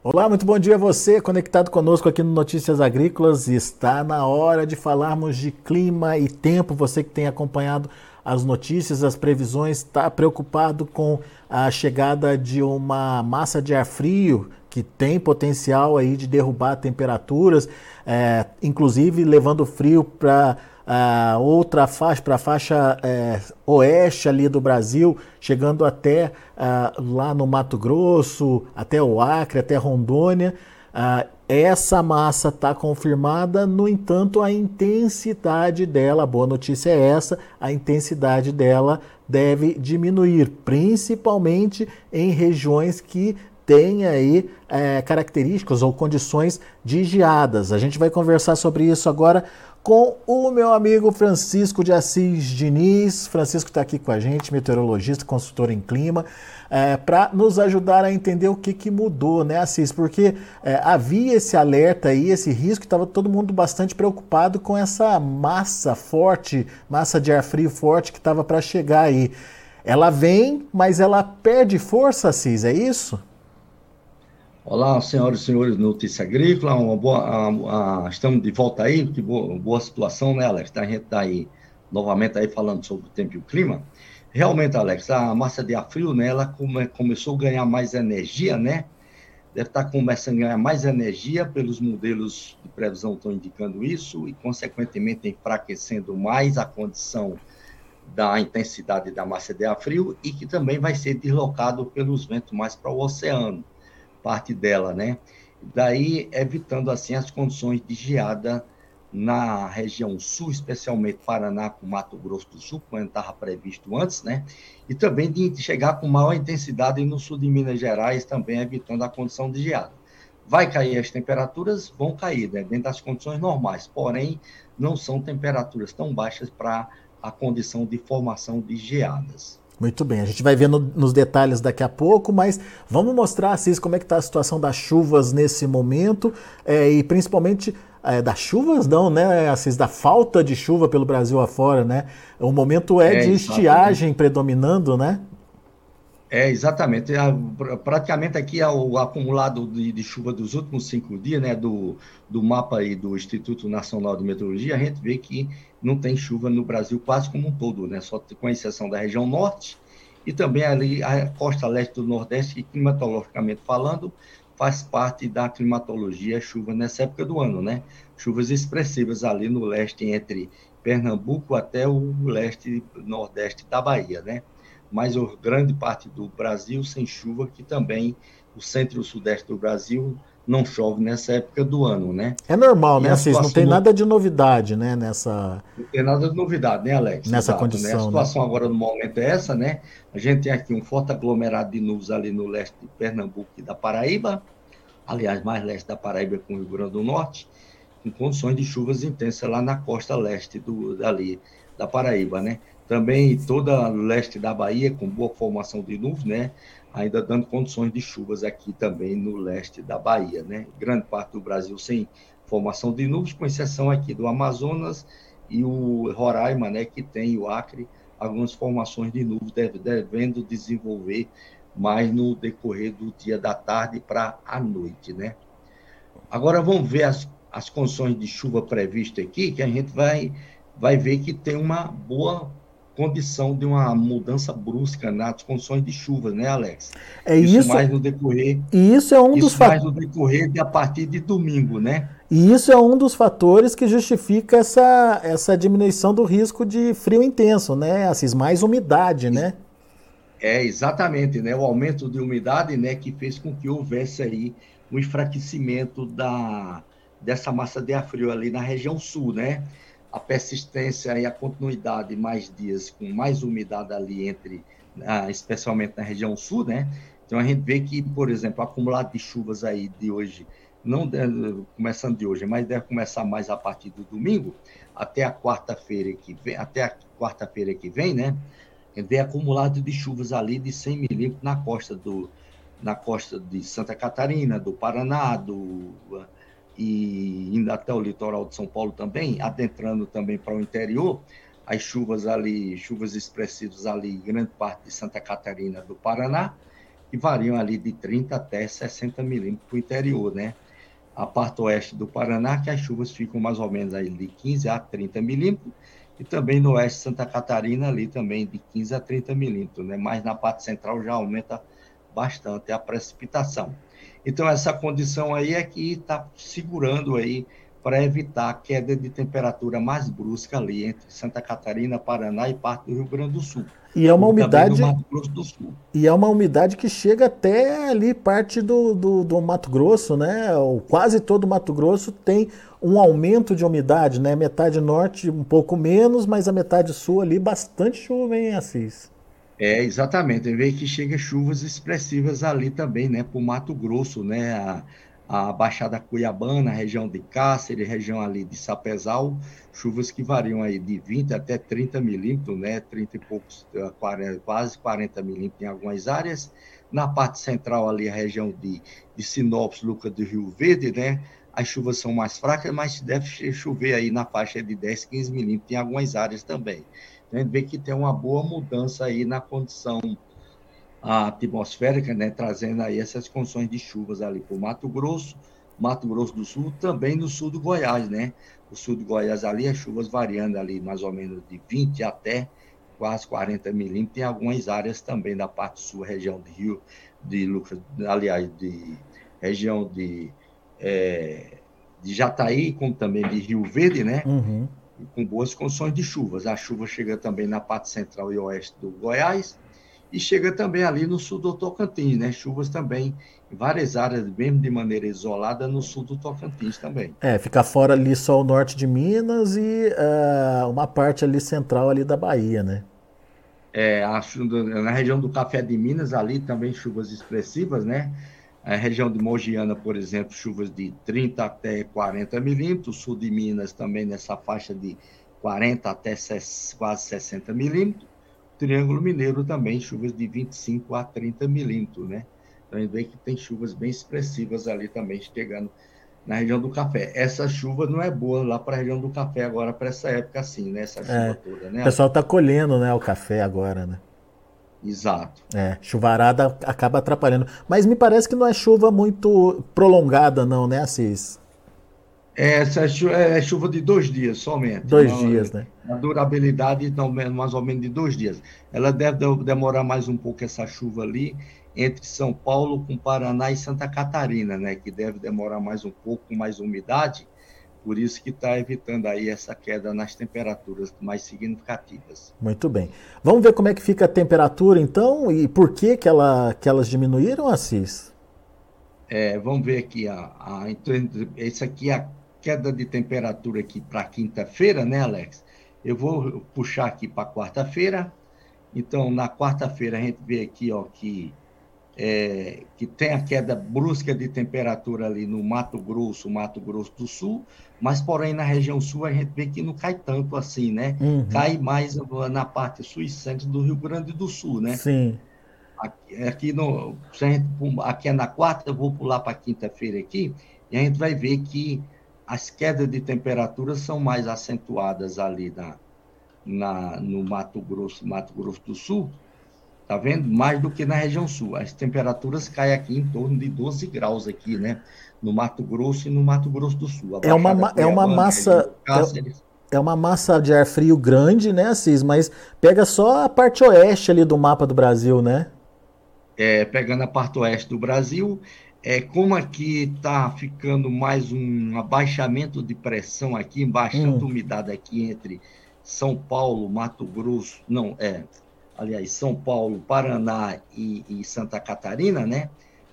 Olá, muito bom dia a você, conectado conosco aqui no Notícias Agrícolas. Está na hora de falarmos de clima e tempo. Você que tem acompanhado as notícias, as previsões, está preocupado com a chegada de uma massa de ar frio que tem potencial aí de derrubar temperaturas, é, inclusive levando frio para uh, outra faixa, para a faixa é, oeste ali do Brasil, chegando até uh, lá no Mato Grosso, até o Acre, até Rondônia. Uh, essa massa está confirmada, no entanto, a intensidade dela, a boa notícia é essa, a intensidade dela deve diminuir, principalmente em regiões que têm aí é, características ou condições de geadas. A gente vai conversar sobre isso agora com o meu amigo Francisco de Assis Diniz. Francisco está aqui com a gente, meteorologista, consultor em clima, é, para nos ajudar a entender o que, que mudou, né, Assis? Porque é, havia esse alerta aí, esse risco, estava todo mundo bastante preocupado com essa massa forte, massa de ar frio forte que estava para chegar aí. Ela vem, mas ela perde força, Assis, é isso? Olá, senhoras e senhores Notícia Agrícola, uma boa, a, a, estamos de volta aí, que boa, boa situação, né, Alex? A gente está aí novamente aí falando sobre o tempo e o clima. Realmente, Alex, a massa de ar frio, né, ela come, começou a ganhar mais energia, né? Deve estar tá começando a ganhar mais energia pelos modelos de previsão estão indicando isso e, consequentemente, enfraquecendo mais a condição da intensidade da massa de ar frio e que também vai ser deslocado pelos ventos mais para o oceano parte dela, né? Daí evitando assim as condições de geada na região sul, especialmente Paraná com Mato Grosso do Sul, como estava previsto antes, né? E também de chegar com maior intensidade no sul de Minas Gerais, também evitando a condição de geada. Vai cair as temperaturas? Vão cair, né? Dentro das condições normais, porém, não são temperaturas tão baixas para a condição de formação de geadas. Muito bem, a gente vai ver no, nos detalhes daqui a pouco, mas vamos mostrar, Assis, como é que está a situação das chuvas nesse momento é, e principalmente é, das chuvas não, né, Assis, da falta de chuva pelo Brasil afora, né? O momento é, é de estiagem predominando, né? É, exatamente. Praticamente aqui é o acumulado de, de, chuva dos últimos cinco dias, né, do, do mapa aí do Instituto Nacional de Meteorologia, a gente vê que não tem chuva no Brasil quase como um todo, né, só com exceção da região norte e também ali a costa leste do Nordeste, que climatologicamente falando, faz parte da climatologia chuva nessa época do ano, né? Chuvas expressivas ali no leste entre Pernambuco até o leste nordeste da Bahia, né? Mas grande parte do Brasil sem chuva, que também o centro e o sudeste do Brasil não chove nessa época do ano, né? É normal, e né, Assis? Não tem nada de novidade, né, nessa... Não tem nada de novidade, né, Alex? Nessa Exato, condição, né? A situação né? agora no momento é essa, né? A gente tem aqui um forte aglomerado de nuvens ali no leste de Pernambuco e da Paraíba, aliás, mais leste da Paraíba com o Rio Grande do Norte, com condições de chuvas intensas lá na costa leste do, dali, da Paraíba, né? Também toda leste da Bahia, com boa formação de nuvens, né? Ainda dando condições de chuvas aqui também no leste da Bahia, né? Grande parte do Brasil sem formação de nuvens, com exceção aqui do Amazonas e o Roraima, né? Que tem o Acre, algumas formações de nuvens devendo desenvolver mais no decorrer do dia da tarde para a noite, né? Agora vamos ver as, as condições de chuva previstas aqui, que a gente vai, vai ver que tem uma boa condição de uma mudança brusca nas condições de chuva, né, Alex? É isso, isso mais no decorrer. E isso é um isso dos mais no decorrer de a partir de domingo, né? E isso é um dos fatores que justifica essa, essa diminuição do risco de frio intenso, né? Assim, mais umidade, né? É, exatamente, né? O aumento de umidade, né, que fez com que houvesse aí um enfraquecimento da, dessa massa de ar frio ali na região sul, né? a persistência e a continuidade mais dias com mais umidade ali entre, ah, especialmente na região sul, né? Então a gente vê que, por exemplo, o acumulado de chuvas aí de hoje, não deve, começando de hoje, mas deve começar mais a partir do domingo até a quarta-feira que vem, até a quarta-feira que vem, né? Tem acumulado de chuvas ali de 100 milímetros na costa do na costa de Santa Catarina, do Paraná, do e indo até o litoral de São Paulo também, adentrando também para o interior, as chuvas ali, chuvas expressivas ali, grande parte de Santa Catarina, do Paraná, que variam ali de 30 até 60 milímetros para o interior, né? A parte oeste do Paraná, que as chuvas ficam mais ou menos aí de 15 a 30 milímetros, e também no oeste de Santa Catarina, ali também de 15 a 30 milímetros, né? Mas na parte central já aumenta bastante a precipitação. Então, essa condição aí é que está segurando aí para evitar a queda de temperatura mais brusca ali entre Santa Catarina, Paraná e parte do Rio Grande do Sul. E é uma umidade. E é uma umidade que chega até ali parte do, do, do, Mato Grosso, né? Quase todo o Mato Grosso tem um aumento de umidade, né? Metade norte um pouco menos, mas a metade sul ali bastante chuva, hein, Assis? É, exatamente. Vê que chega chuvas expressivas ali também, né? Para o Mato Grosso, né? A, a Baixada Cuiabana, região de Cáceres, região ali de Sapezal, chuvas que variam aí de 20 até 30 milímetros, né? 30 e poucos, 40, eh, quase 40 milímetros em algumas áreas. Na parte central ali, a região de, de Sinopes, Luca do Rio Verde, né? As chuvas são mais fracas, mas deve chover aí na faixa de 10, 15 milímetros em algumas áreas também. A gente vê que tem uma boa mudança aí na condição atmosférica, né, trazendo aí essas condições de chuvas ali para o Mato Grosso, Mato Grosso do Sul, também no sul do Goiás, né? O sul do Goiás ali, as chuvas variando ali mais ou menos de 20 até quase 40 milímetros, em algumas áreas também da parte sul, região de Rio, de Lucas, aliás, de região de, é, de Jataí, como também de Rio Verde, né? Uhum. Com boas condições de chuvas. A chuva chega também na parte central e oeste do Goiás, e chega também ali no sul do Tocantins, né? Chuvas também em várias áreas, mesmo de maneira isolada, no sul do Tocantins também. É, fica fora ali só o norte de Minas e uh, uma parte ali central ali da Bahia, né? É, a, na região do Café de Minas, ali também chuvas expressivas, né? A região de Mogiana, por exemplo, chuvas de 30 até 40 milímetros, sul de Minas também nessa faixa de 40 até quase 60 milímetros, Triângulo Mineiro também, chuvas de 25 a 30 milímetros, né? Então, a gente vê que tem chuvas bem expressivas ali também, chegando na região do café. Essa chuva não é boa lá para a região do café agora, para essa época assim, né? Essa chuva é, toda, né? O pessoal está colhendo né, o café agora, né? Exato. É, chuvarada acaba atrapalhando. Mas me parece que não é chuva muito prolongada, não, né, Assis? Essa é, é chuva de dois dias somente. Dois não, dias, né? A durabilidade, então, mais ou menos de dois dias. Ela deve demorar mais um pouco essa chuva ali entre São Paulo com Paraná e Santa Catarina, né? Que deve demorar mais um pouco, com mais umidade. Por isso que está evitando aí essa queda nas temperaturas mais significativas. Muito bem. Vamos ver como é que fica a temperatura, então, e por que, que, ela, que elas diminuíram, Assis? É, vamos ver aqui, a, a, esse aqui é a queda de temperatura aqui para quinta-feira, né, Alex? Eu vou puxar aqui para quarta-feira. Então, na quarta-feira, a gente vê aqui ó, que, é, que tem a queda brusca de temperatura ali no Mato Grosso, Mato Grosso do Sul, mas, porém, na região sul, a gente vê que não cai tanto assim, né? Uhum. Cai mais na parte sul e centro do Rio Grande do Sul, né? Sim. Aqui, aqui, no, gente, aqui é na quarta, eu vou pular para quinta-feira aqui, e a gente vai ver que as quedas de temperatura são mais acentuadas ali na, na, no Mato Grosso, Mato Grosso do Sul, tá vendo? Mais do que na região sul. As temperaturas caem aqui em torno de 12 graus aqui, né? No Mato Grosso e no Mato Grosso do Sul. É uma, é uma massa... É, é uma massa de ar frio grande, né, Assis? Mas pega só a parte oeste ali do mapa do Brasil, né? É, pegando a parte oeste do Brasil, é, como aqui está ficando mais um abaixamento de pressão aqui, bastante hum. umidade aqui entre São Paulo, Mato Grosso, não, é, aliás, São Paulo, Paraná e, e Santa Catarina, né?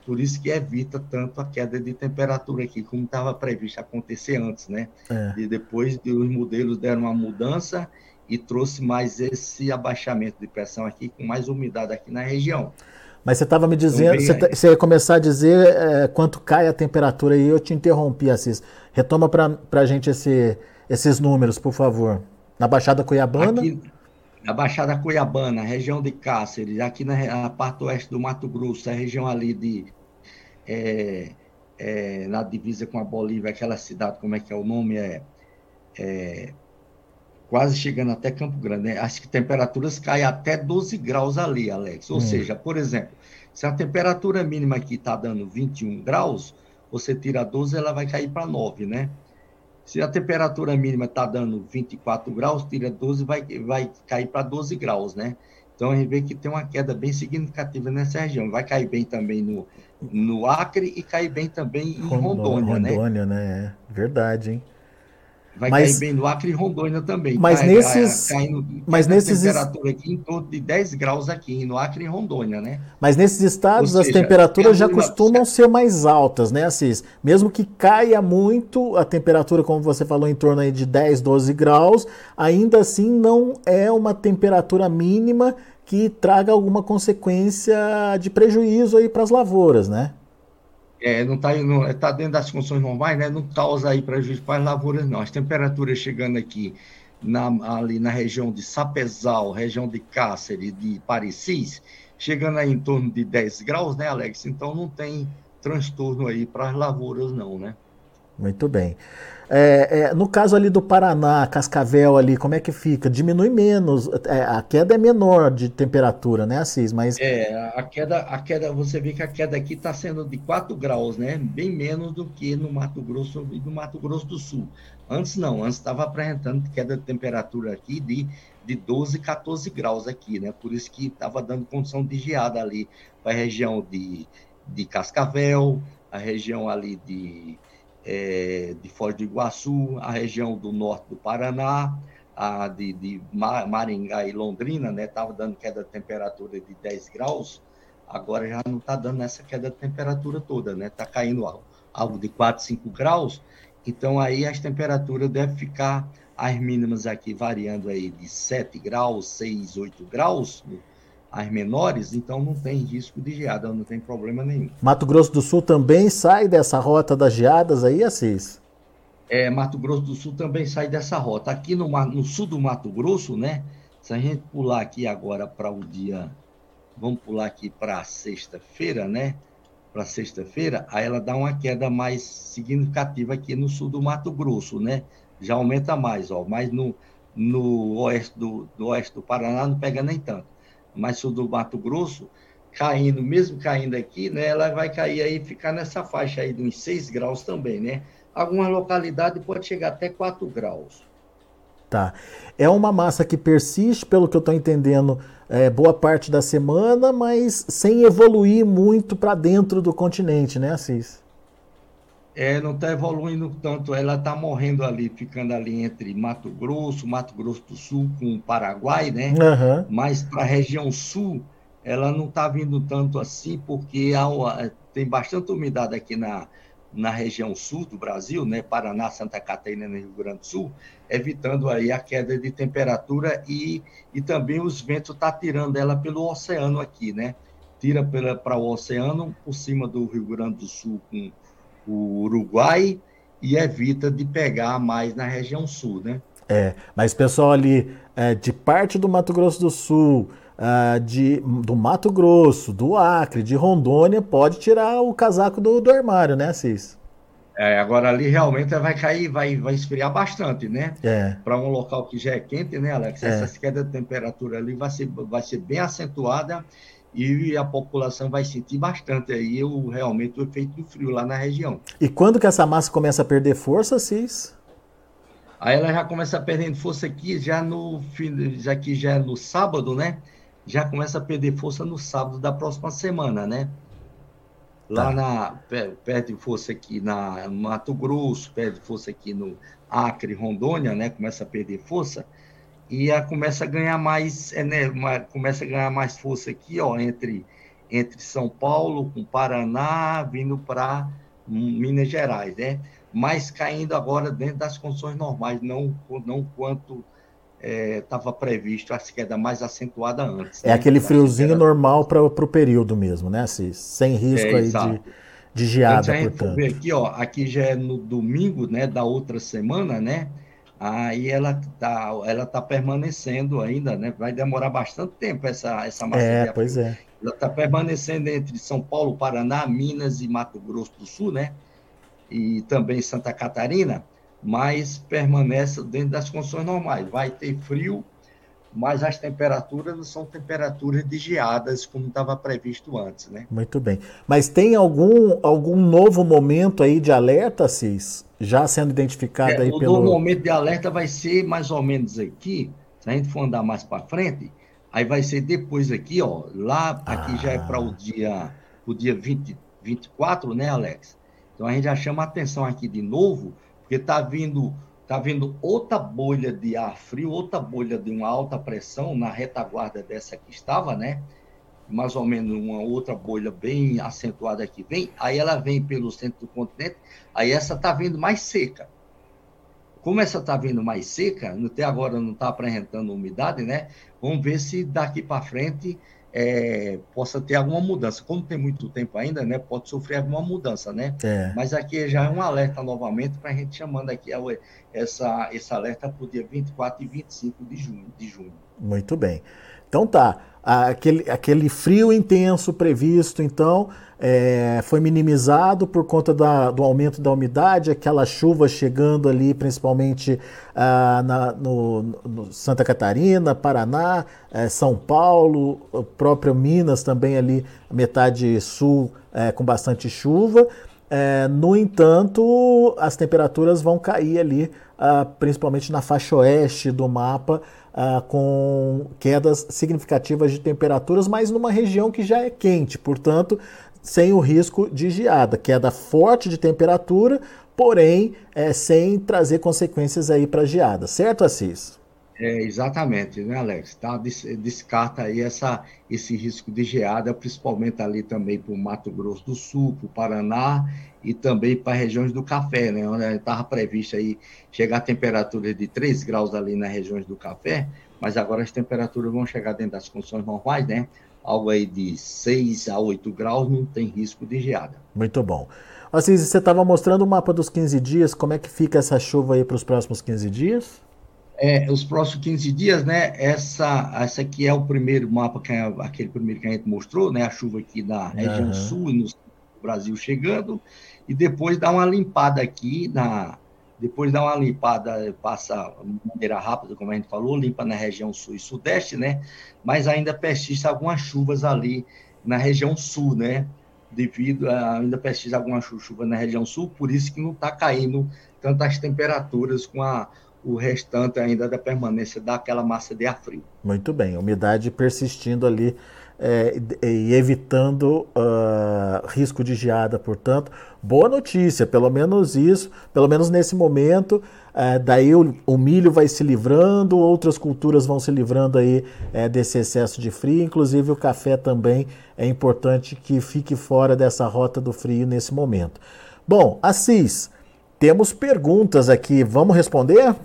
Por isso que evita tanto a queda de temperatura aqui, como estava previsto acontecer antes, né? É. E depois os modelos deram uma mudança e trouxe mais esse abaixamento de pressão aqui, com mais umidade aqui na região. Mas você estava me dizendo, você, você, ia começar a dizer é, quanto cai a temperatura e eu te interrompi, Assis. Retoma para a gente esse, esses números, por favor. Na Baixada Cuiabana? Aqui, na Baixada Cuiabana, região de Cáceres, aqui na, na, parte oeste do Mato Grosso, a região ali de. É, é, na divisa com a Bolívia, aquela cidade, como é que é o nome? É, é quase chegando até Campo Grande. Né? As temperaturas caem até 12 graus ali, Alex. Ou hum. seja, por exemplo, Se a temperatura mínima aqui está dando 21 graus, você tira 12, ela vai cair para 9, né? Se a temperatura mínima está dando 24 graus, tira 12, vai, vai cair para 12 graus, né? Então a gente vê que tem uma queda bem significativa nessa região. Vai cair bem também no, no Acre e cair bem também em Rondônia, Rondônia né? Rondônia, né? É verdade, hein? Vai mas, cair bem no Acre e Rondônia também. Mas cai, nesses. Caindo, mas nesses temperatura aqui em torno de 10 graus aqui, no Acre e Rondônia, né? Mas nesses estados seja, as temperaturas já costumam ser mais altas, né, Assis? Mesmo que caia muito a temperatura, como você falou, em torno aí de 10, 12 graus, ainda assim não é uma temperatura mínima que traga alguma consequência de prejuízo aí para as lavouras, né? É, não está tá dentro das condições normais, né? não causa aí prejuízo para as lavouras, não. As temperaturas chegando aqui na, ali na região de Sapezal, região de Cáceres, de Parecis, chegando aí em torno de 10 graus, né, Alex? Então não tem transtorno aí para as lavouras, não, né? Muito bem. É, é, no caso ali do Paraná, Cascavel ali, como é que fica? Diminui menos, é, a queda é menor de temperatura, né, Assis? Mas... É, a queda, a queda, você vê que a queda aqui está sendo de 4 graus, né? Bem menos do que no Mato Grosso e no Mato Grosso do Sul. Antes não, antes estava apresentando queda de temperatura aqui de, de 12, 14 graus aqui, né? Por isso que estava dando condição de geada ali para a região de, de Cascavel, a região ali de é, de Foz do Iguaçu, a região do norte do Paraná, a de, de Maringá e Londrina, né? Estava dando queda de temperatura de 10 graus, agora já não está dando essa queda de temperatura toda, né? Está caindo algo, algo de 4, 5 graus, então aí as temperaturas devem ficar, as mínimas aqui variando aí de 7 graus, 6, 8 graus, as menores, então não tem risco de geada, não tem problema nenhum. Mato Grosso do Sul também sai dessa rota das geadas aí, Assis? É, Mato Grosso do Sul também sai dessa rota. Aqui no, no sul do Mato Grosso, né? Se a gente pular aqui agora para o dia, vamos pular aqui para sexta-feira, né? Para sexta-feira, aí ela dá uma queda mais significativa aqui no sul do Mato Grosso, né? Já aumenta mais, ó. Mas no, no oeste do, do oeste do Paraná não pega nem tanto mais sul do Mato Grosso, caindo, mesmo caindo aqui, né, ela vai cair aí, ficar nessa faixa aí de uns 6 graus também, né? Algumas localidades pode chegar até 4 graus. Tá. É uma massa que persiste, pelo que eu estou entendendo, é, boa parte da semana, mas sem evoluir muito para dentro do continente, né, Assis? É, não está evoluindo tanto, ela está morrendo ali, ficando ali entre Mato Grosso, Mato Grosso do Sul com o Paraguai, né? Uhum. Mas para a região sul, ela não está vindo tanto assim, porque há, tem bastante umidade aqui na, na região sul do Brasil, né? Paraná, Santa Catarina e Rio Grande do Sul, evitando aí a queda de temperatura e, e também os ventos tá tirando ela pelo oceano aqui, né? Tira para o oceano por cima do Rio Grande do Sul com o Uruguai e evita de pegar mais na região sul, né? É, mas pessoal ali é, de parte do Mato Grosso do Sul, uh, de, do Mato Grosso, do Acre, de Rondônia, pode tirar o casaco do, do armário, né, Cis? É, agora ali realmente vai cair, vai, vai esfriar bastante, né? É. Para um local que já é quente, né, Alex? É. Essa queda de temperatura ali vai ser, vai ser bem acentuada e a população vai sentir bastante aí o, realmente o efeito do frio lá na região. E quando que essa massa começa a perder força, Cis? Aí ela já começa a perder força aqui, já no já que já é no sábado, né? Já começa a perder força no sábado da próxima semana, né? Lá tá. na perde força aqui na Mato Grosso, perde força aqui no Acre, Rondônia, né? Começa a perder força e a, começa a ganhar mais, é, né, uma, começa a ganhar mais força aqui, ó, entre, entre São Paulo, com Paraná, vindo para Minas Gerais, né? Mas caindo agora dentro das condições normais, não, não quanto estava é, previsto a queda mais acentuada antes. É né? aquele friozinho normal para o período mesmo, né? Sem risco é, aí de, de geada, gente portanto. Aqui, ó, aqui já é no domingo, né, da outra semana, né? Aí ela está ela tá permanecendo ainda, né? Vai demorar bastante tempo essa, essa massa É, pois é. Ela está permanecendo entre São Paulo, Paraná, Minas e Mato Grosso do Sul, né? E também Santa Catarina, mas permanece dentro das condições normais. Vai ter frio, mas as temperaturas não são temperaturas de geadas como estava previsto antes, né? Muito bem. Mas tem algum, algum novo momento aí de alerta, Cis? Já sendo identificado é, aí o pelo... O novo momento de alerta vai ser mais ou menos aqui, se a gente for andar mais para frente, aí vai ser depois aqui, ó, lá, aqui ah. já é para o dia, o dia 20, 24, né, Alex? Então a gente já chama a atenção aqui de novo, porque está vindo está vindo outra bolha de ar frio, outra bolha de uma alta pressão na retaguarda dessa que estava, né? Mais ou menos uma outra bolha bem acentuada aqui vem, aí ela vem pelo centro do continente, aí essa está vindo mais seca. Como essa está vindo mais seca, até agora não está apresentando umidade, né? Vamos ver se daqui para frente é, possa ter alguma mudança. Como tem muito tempo ainda, né, pode sofrer alguma mudança, né? É. Mas aqui já é um alerta novamente para a gente chamando aqui essa, esse alerta para o dia 24 e 25 de junho, de junho. Muito bem. Então tá, aquele, aquele frio intenso previsto, então, é, foi minimizado por conta da, do aumento da umidade, aquela chuva chegando ali, principalmente ah, na, no, no, Santa Catarina, Paraná, é, São Paulo, o próprio Minas também ali, metade sul é, com bastante chuva. É, no entanto, as temperaturas vão cair ali, ah, principalmente na faixa oeste do mapa, ah, com quedas significativas de temperaturas, mas numa região que já é quente, portanto, sem o risco de geada, queda forte de temperatura, porém é, sem trazer consequências aí para geada, certo, Assis? É, exatamente, né, Alex? Tá, descarta aí essa, esse risco de geada, principalmente ali também para o Mato Grosso do Sul, para o Paraná e também para regiões do café, né? Onde estava previsto aí chegar a temperatura de 3 graus ali nas regiões do café, mas agora as temperaturas vão chegar dentro das condições normais, né? Algo aí de 6 a 8 graus não tem risco de geada. Muito bom. Assis, você estava mostrando o mapa dos 15 dias, como é que fica essa chuva aí para os próximos 15 dias? É, os próximos 15 dias, né? Essa, essa aqui é o primeiro mapa, que é aquele primeiro que a gente mostrou, né? A chuva aqui na região uhum. sul e no Brasil chegando, e depois dá uma limpada aqui na. Depois dá uma limpada, passa de maneira rápida, como a gente falou, limpa na região sul e sudeste, né? Mas ainda persiste algumas chuvas ali na região sul, né? Devido a ainda persiste alguma chuva na região sul, por isso que não está caindo tantas temperaturas com a o restante ainda da permanência daquela massa de ar frio. Muito bem, umidade persistindo ali é, e evitando uh, risco de geada, portanto, boa notícia, pelo menos isso, pelo menos nesse momento, uh, daí o, o, milho vai se livrando, outras culturas vão se livrando aí uh, desse excesso de frio, inclusive o café também é importante que fique fora dessa rota do frio nesse momento. Bom, Assis, temos perguntas aqui, vamos responder?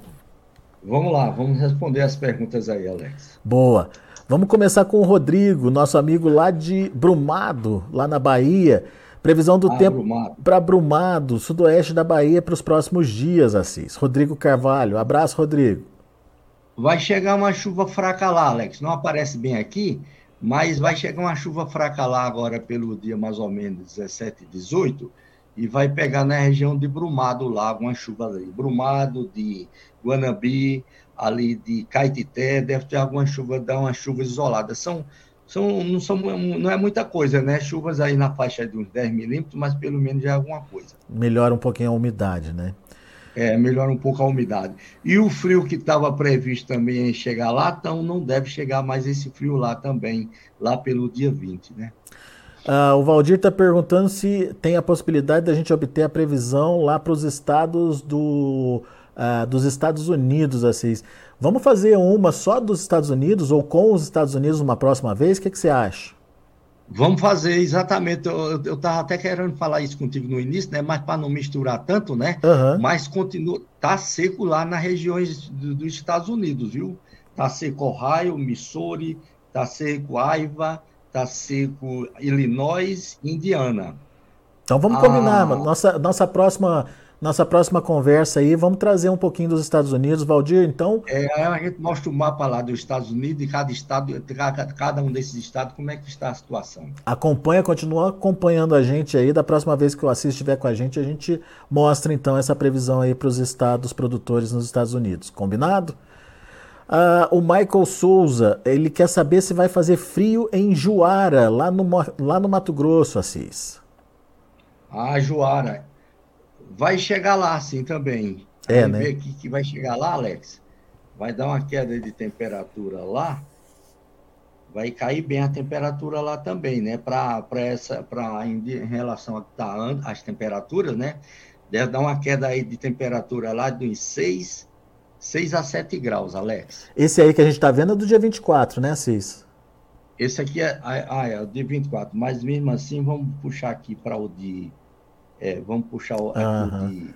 Vamos lá, vamos responder as perguntas aí, Alex. Boa. Vamos começar com o Rodrigo, nosso amigo lá de Brumado, lá na Bahia. Previsão do ah, tempo para Brumado, sudoeste da Bahia, para os próximos dias, Assis. Rodrigo Carvalho. Abraço, Rodrigo. Vai chegar uma chuva fraca lá, Alex. Não aparece bem aqui, mas vai chegar uma chuva fraca lá agora pelo dia mais ou menos 17, 18 e vai pegar na região de Brumado lá, alguma chuva ali. Brumado, de Guanabi, ali de Caetité, deve ter alguma chuva, dar uma chuva isolada. São, são, não, são, não é muita coisa, né? Chuvas aí na faixa de uns 10 milímetros, mas pelo menos é alguma coisa. Melhora um pouquinho a umidade, né? É, melhora um pouco a umidade. E o frio que estava previsto também em chegar lá, então não deve chegar mais esse frio lá também, lá pelo dia 20, né? Uh, o Valdir está perguntando se tem a possibilidade da gente obter a previsão lá para os estados do, uh, dos Estados Unidos, Assis. Vamos fazer uma só dos Estados Unidos ou com os Estados Unidos uma próxima vez? O que, que você acha? Vamos fazer, exatamente. Eu estava até querendo falar isso contigo no início, né? Mas para não misturar tanto, né? Uhum. Mas continua, tá seco lá nas regiões do, dos Estados Unidos, viu? Tá seco Ohio, Missouri, tá seco Iowa, tá seco Illinois Indiana. Então vamos ah, combinar, nossa, nossa próxima nossa próxima conversa aí, vamos trazer um pouquinho dos Estados Unidos, Valdir, então... É, a gente mostra o mapa lá dos Estados Unidos, de cada estado, de cada, cada um desses estados, como é que está a situação. Acompanha, continua acompanhando a gente aí, da próxima vez que o Assis estiver com a gente, a gente mostra então essa previsão aí para os estados produtores nos Estados Unidos, combinado? Ah, o Michael Souza, ele quer saber se vai fazer frio em Juara, lá no, lá no Mato Grosso, Assis. Ah, Juara. Vai chegar lá, sim, também. É, né? Ver que, que vai chegar lá, Alex. Vai dar uma queda de temperatura lá. Vai cair bem a temperatura lá também, né? Para essa, para em, em relação a tá, as temperaturas, né? Deve dar uma queda aí de temperatura lá de uns 6 6 a 7 graus, Alex. Esse aí que a gente está vendo é do dia 24, né, Cis? Esse aqui é, ah, é o dia 24, mas mesmo assim vamos puxar aqui para o de. É, vamos puxar o, uhum. de,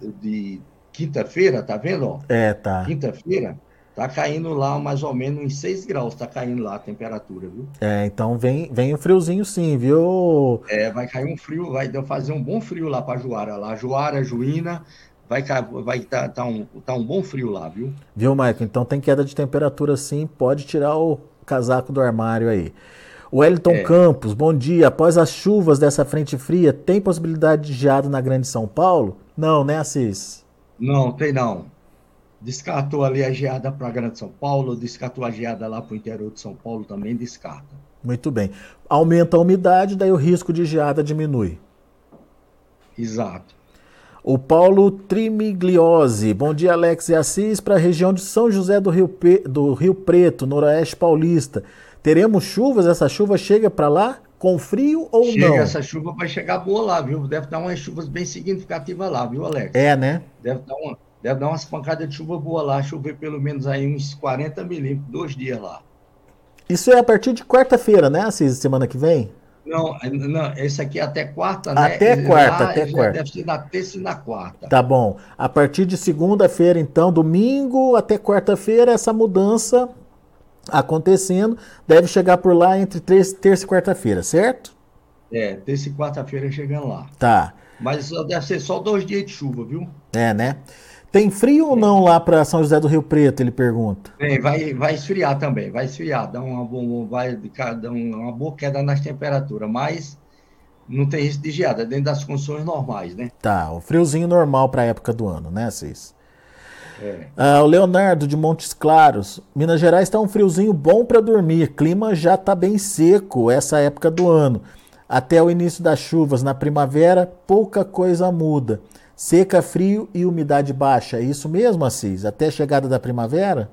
de, de quinta-feira, tá vendo? Ó? É, tá. Quinta-feira, tá caindo lá mais ou menos uns 6 graus, tá caindo lá a temperatura, viu? É, então vem, vem o friozinho sim, viu? É, vai cair um frio, vai fazer um bom frio lá para Juara, lá. Juara, Juína, vai vai tá, tá, um, tá um bom frio lá, viu? Viu, Maicon? Então tem queda de temperatura sim, pode tirar o casaco do armário aí. O Wellington é. Campos, bom dia. Após as chuvas dessa frente fria, tem possibilidade de geada na Grande São Paulo? Não, né, Assis? Não, tem não. Descartou ali a geada para a Grande São Paulo, descartou a geada lá para o interior de São Paulo também, descarta. Muito bem. Aumenta a umidade, daí o risco de geada diminui. Exato. O Paulo Trimigliose. Bom dia, Alex e Assis, para a região de São José do Rio, Pe... do Rio Preto, noroeste paulista. Teremos chuvas? Essa chuva chega para lá com frio ou chega, não? Essa chuva vai chegar boa lá, viu? Deve dar umas chuvas bem significativas lá, viu, Alex? É, né? Deve dar, uma, deve dar umas pancadas de chuva boa lá, chover pelo menos aí uns 40 milímetros, dois dias lá. Isso é a partir de quarta-feira, né, Assis, semana que vem? Não, não, esse aqui é até quarta, né? Até quarta, Lá, até quarta. Deve ser na terça e na quarta. Tá bom. A partir de segunda-feira, então, domingo até quarta-feira, essa mudança acontecendo deve chegar por lá entre terça e quarta-feira, certo? É, terça e quarta-feira chegando lá. Tá. Mas deve ser só dois dias de chuva, viu? É, né? Tem frio ou não lá para São José do Rio Preto? Ele pergunta. Tem, vai, vai esfriar também, vai esfriar, dá uma, vai, dá uma boa queda nas temperaturas, mas não tem risco de geada, é dentro das condições normais, né? Tá, o friozinho normal para a época do ano, né, Cis? É. Ah, o Leonardo de Montes Claros, Minas Gerais está um friozinho bom para dormir, clima já está bem seco essa época do ano. Até o início das chuvas na primavera, pouca coisa muda. Seca, frio e umidade baixa. É isso mesmo, Assis? Até a chegada da primavera?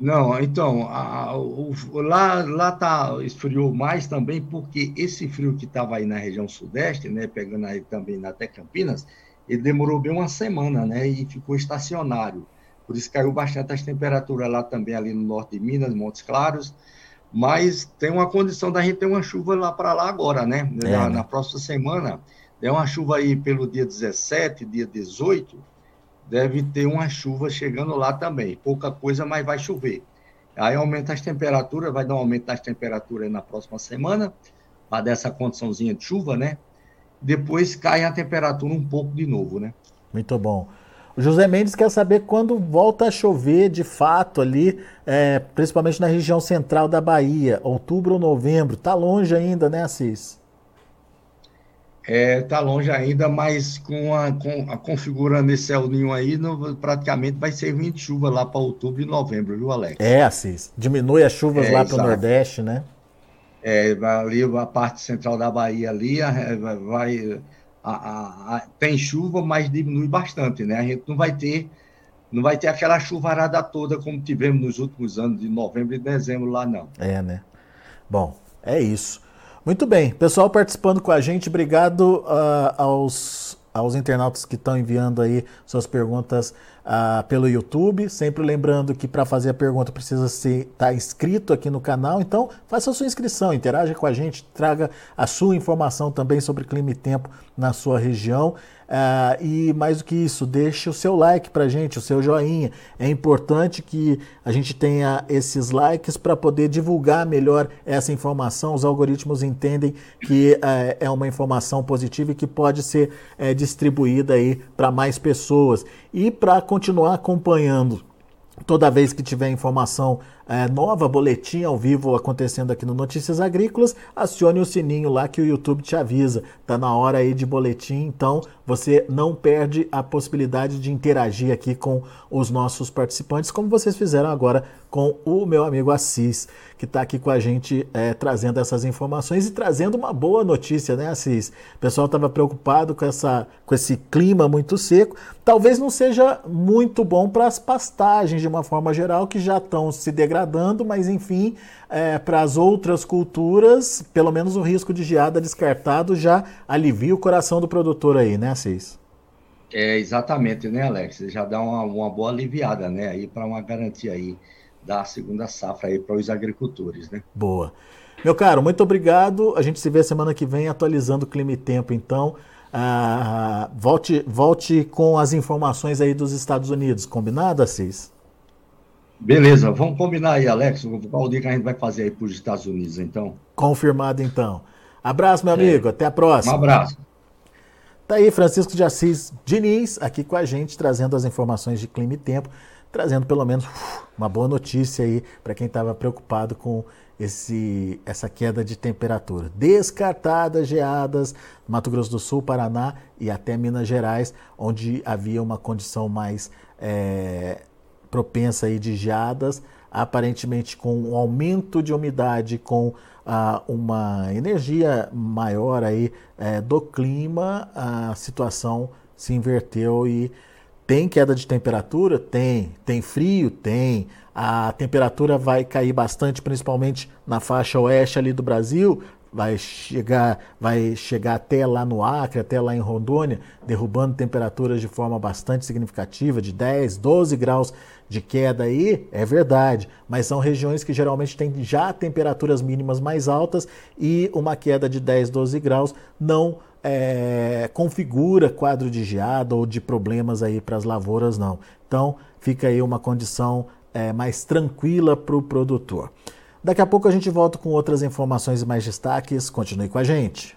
Não, então, a, o, lá, lá tá, esfriou mais também, porque esse frio que estava aí na região sudeste, né, pegando aí também até Campinas, ele demorou bem uma semana, né, e ficou estacionário. Por isso caiu bastante as temperaturas lá também, ali no norte de Minas, Montes Claros, mas tem uma condição da gente ter uma chuva lá para lá agora, né, é, na, né? na próxima semana, é uma chuva aí pelo dia 17, dia 18, deve ter uma chuva chegando lá também. Pouca coisa, mas vai chover. Aí aumenta as temperaturas, vai dar um aumento das temperaturas na próxima semana, para dessa condiçãozinha de chuva, né? Depois cai a temperatura um pouco de novo, né? Muito bom. O José Mendes quer saber quando volta a chover de fato ali, é, principalmente na região central da Bahia, outubro ou novembro. Tá longe ainda, né, Assis? Está é, tá longe ainda, mas com a, com a configurando esse El Ninho aí, praticamente vai ser de chuva lá para outubro e novembro, viu, Alex? É, Assis. Diminui as chuvas é, lá para o Nordeste, né? É, ali a parte central da Bahia ali, vai, a, a, a, tem chuva, mas diminui bastante, né? A gente não vai ter não vai ter aquela chuvarada toda como tivemos nos últimos anos, de novembro e dezembro lá, não. É, né? Bom, é isso. Muito bem, pessoal participando com a gente, obrigado uh, aos, aos internautas que estão enviando aí suas perguntas uh, pelo YouTube. Sempre lembrando que para fazer a pergunta precisa estar tá inscrito aqui no canal. Então, faça a sua inscrição, interaja com a gente, traga a sua informação também sobre clima e tempo na sua região. Uh, e mais do que isso, deixe o seu like para gente, o seu joinha. É importante que a gente tenha esses likes para poder divulgar melhor essa informação. Os algoritmos entendem que uh, é uma informação positiva e que pode ser uh, distribuída aí para mais pessoas. E para continuar acompanhando Toda vez que tiver informação é, nova boletim ao vivo acontecendo aqui no Notícias Agrícolas, acione o sininho lá que o YouTube te avisa. Tá na hora aí de boletim, então você não perde a possibilidade de interagir aqui com os nossos participantes, como vocês fizeram agora com o meu amigo Assis, que está aqui com a gente é, trazendo essas informações e trazendo uma boa notícia, né, Assis? O pessoal estava preocupado com, essa, com esse clima muito seco. Talvez não seja muito bom para as pastagens, de uma forma geral, que já estão se degradando, mas enfim, é, para as outras culturas, pelo menos o risco de geada descartado já alivia o coração do produtor aí, né, Assis? É, exatamente, né, Alex? Já dá uma, uma boa aliviada, né, aí para uma garantia aí da segunda safra aí para os agricultores, né? Boa. Meu caro, muito obrigado. A gente se vê semana que vem atualizando o clima e tempo, então. Ah, volte, volte com as informações aí dos Estados Unidos, combinado, Assis? Beleza, vamos combinar aí, Alex, qual dia que a gente vai fazer aí para os Estados Unidos, então? Confirmado, então. Abraço, meu amigo, é. até a próxima. Um abraço. Tá aí Francisco de Assis Diniz aqui com a gente, trazendo as informações de clima e tempo trazendo pelo menos uma boa notícia aí para quem estava preocupado com esse, essa queda de temperatura. Descartadas geadas Mato Grosso do Sul, Paraná e até Minas Gerais, onde havia uma condição mais é, propensa aí de geadas, aparentemente com um aumento de umidade, com ah, uma energia maior aí é, do clima, a situação se inverteu e tem queda de temperatura? Tem. Tem frio? Tem. A temperatura vai cair bastante, principalmente na faixa oeste ali do Brasil. Vai chegar, vai chegar até lá no Acre, até lá em Rondônia, derrubando temperaturas de forma bastante significativa, de 10, 12 graus de queda aí, é verdade, mas são regiões que geralmente têm já temperaturas mínimas mais altas e uma queda de 10, 12 graus não é, configura quadro de geada ou de problemas aí para as lavouras, não. Então fica aí uma condição é, mais tranquila para o produtor. Daqui a pouco a gente volta com outras informações e mais destaques. Continue com a gente.